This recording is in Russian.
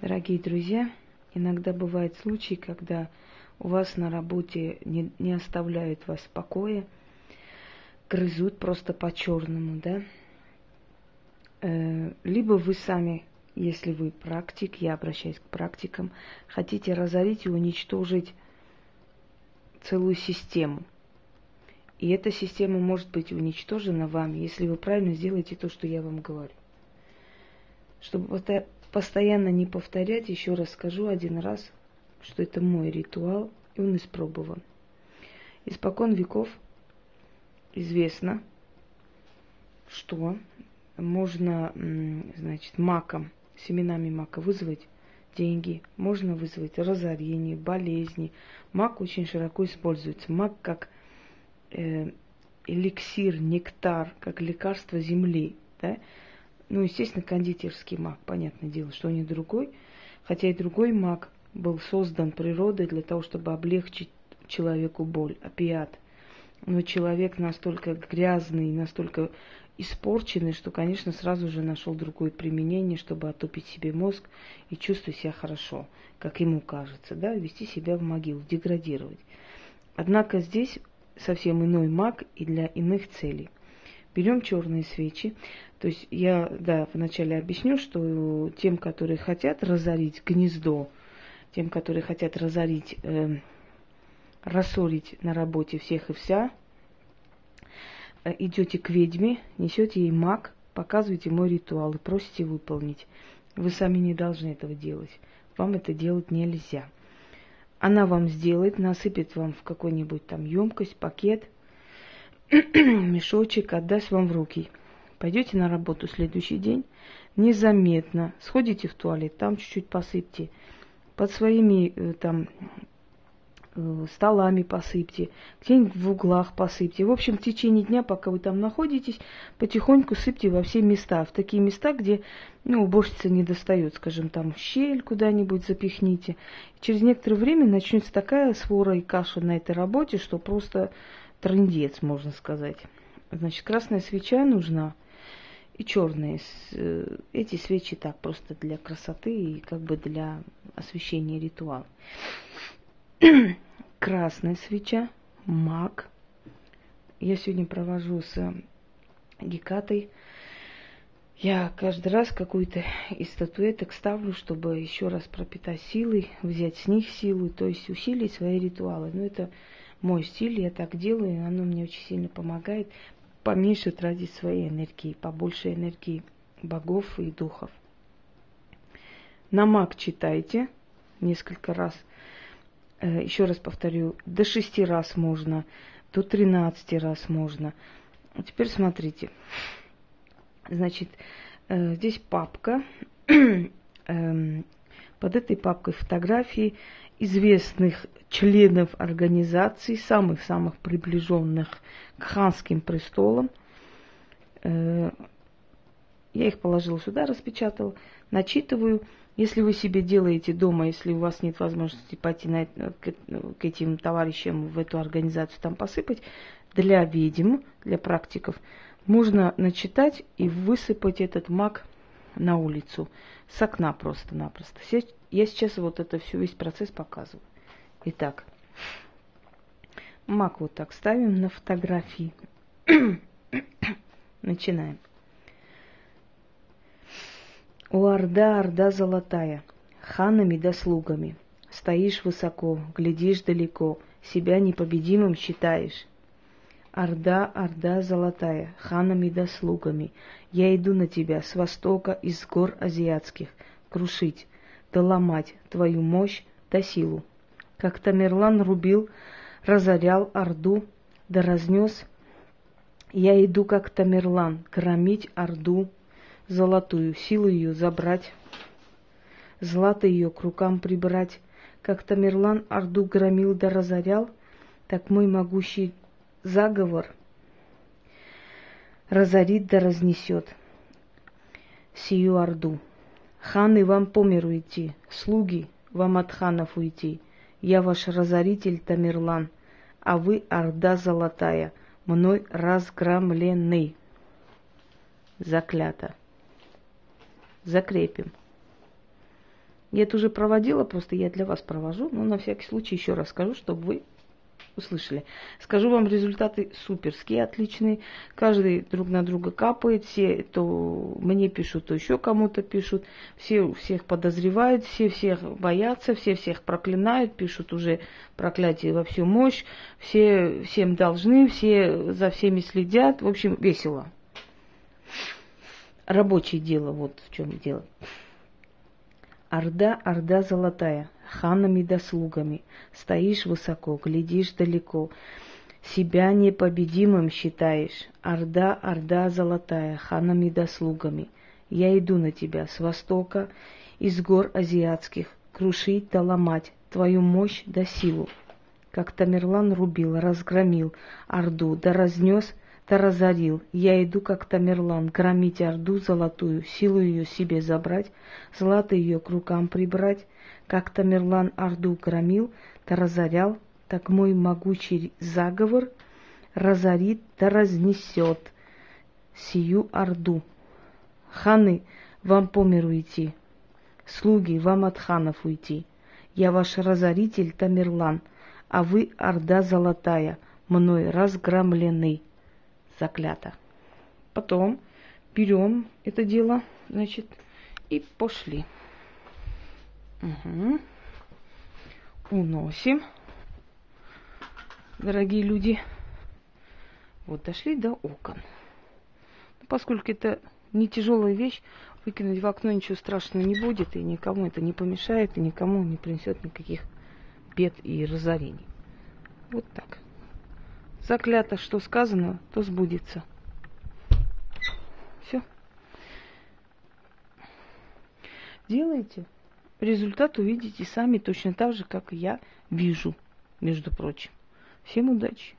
Дорогие друзья, иногда бывают случаи, когда у вас на работе не, не оставляют вас в покое, грызут просто по-черному, да? Э, либо вы сами, если вы практик, я обращаюсь к практикам, хотите разорить и уничтожить целую систему. И эта система может быть уничтожена вами, если вы правильно сделаете то, что я вам говорю. Чтобы постоянно не повторять, еще раз скажу один раз, что это мой ритуал, и он испробован. Испокон веков известно, что можно, значит, маком, семенами мака вызвать деньги, можно вызвать разорение, болезни. Мак очень широко используется. Мак как э, эликсир, нектар, как лекарство земли. Да? Ну, естественно, кондитерский маг, понятное дело, что не другой. Хотя и другой маг был создан природой для того, чтобы облегчить человеку боль, опиат. Но человек настолько грязный, настолько испорченный, что, конечно, сразу же нашел другое применение, чтобы отупить себе мозг и чувствовать себя хорошо, как ему кажется, да, вести себя в могилу, деградировать. Однако здесь совсем иной маг и для иных целей. Берем черные свечи, то есть я, да, вначале объясню, что тем, которые хотят разорить гнездо, тем, которые хотят разорить, э, рассорить на работе всех и вся, э, идете к ведьме, несете ей маг, показываете мой ритуал и просите выполнить. Вы сами не должны этого делать. Вам это делать нельзя. Она вам сделает, насыпет вам в какой-нибудь там емкость, пакет, мешочек, отдаст вам в руки – Пойдете на работу следующий день, незаметно сходите в туалет, там чуть-чуть посыпьте, под своими э, там э, столами посыпьте, где-нибудь в углах посыпьте. В общем, в течение дня, пока вы там находитесь, потихоньку сыпьте во все места. В такие места, где ну, уборщица не достает, скажем, там щель куда-нибудь запихните. Через некоторое время начнется такая свора и каша на этой работе, что просто трындец, можно сказать. Значит, красная свеча нужна – и черные. Э, эти свечи так просто для красоты и как бы для освещения ритуала. Красная свеча, маг. Я сегодня провожу с Гекатой. Я каждый раз какую-то из статуэток ставлю, чтобы еще раз пропитать силой, взять с них силу, то есть усилить свои ритуалы. Но это мой стиль, я так делаю, и оно мне очень сильно помогает поменьше тратить своей энергии, побольше энергии богов и духов. Намак читайте несколько раз. Э, еще раз повторю, до шести раз можно, до тринадцати раз можно. Теперь смотрите. Значит, э, здесь папка. Эм, под этой папкой фотографии известных членов организаций, самых-самых приближенных к ханским престолам. Э, я их положила сюда, распечатала, начитываю. Если вы себе делаете дома, если у вас нет возможности пойти на, к, к этим товарищам в эту организацию там посыпать, для ведьм, для практиков, можно начитать и высыпать этот маг на улицу. С окна просто-напросто. Я сейчас вот это все, весь процесс показываю. Итак, мак вот так ставим на фотографии. Начинаем. У Орда, Орда золотая, ханами да слугами. Стоишь высоко, глядишь далеко, себя непобедимым считаешь. Орда, Орда золотая, ханами да слугами, я иду на тебя с востока из гор азиатских, крушить, да ломать твою мощь да силу. Как Тамерлан рубил, разорял Орду, да разнес, я иду как Тамерлан, громить Орду золотую, силу ее забрать, злато ее к рукам прибрать. Как Тамерлан Орду громил да разорял, так мой могущий заговор разорит да разнесет сию Орду. Ханы вам по миру идти, слуги вам от ханов уйти. Я ваш разоритель Тамерлан, а вы Орда золотая, мной разгромленный. Заклято. Закрепим. Я это уже проводила, просто я для вас провожу, но на всякий случай еще раз скажу, чтобы вы услышали. Скажу вам, результаты суперские, отличные. Каждый друг на друга капает, все то мне пишут, то еще кому-то пишут. Все всех подозревают, все всех боятся, все всех проклинают, пишут уже проклятие во всю мощь. Все всем должны, все за всеми следят. В общем, весело. Рабочее дело, вот в чем дело. Орда, орда золотая, ханами да слугами. Стоишь высоко, глядишь далеко. Себя непобедимым считаешь. Орда, орда золотая, ханами да слугами. Я иду на тебя с востока, из гор азиатских, крушить да ломать твою мощь да силу. Как Тамерлан рубил, разгромил Орду, да разнес да разорил. Я иду, как Тамерлан, громить Орду золотую, силу ее себе забрать, злато ее к рукам прибрать. Как Тамерлан Орду громил, да разорял, так мой могучий заговор разорит да разнесет сию Орду. Ханы, вам по миру идти, слуги, вам от ханов уйти. Я ваш разоритель Тамерлан, а вы Орда золотая, мной разгромленный заклято. Потом берем это дело, значит, и пошли. Угу. Уносим, дорогие люди. Вот дошли до окон. Ну, поскольку это не тяжелая вещь, выкинуть в окно ничего страшного не будет, и никому это не помешает, и никому не принесет никаких бед и разорений. Вот так. Заклято, что сказано, то сбудется. Все. Делайте. Результат увидите сами точно так же, как и я вижу, между прочим. Всем удачи!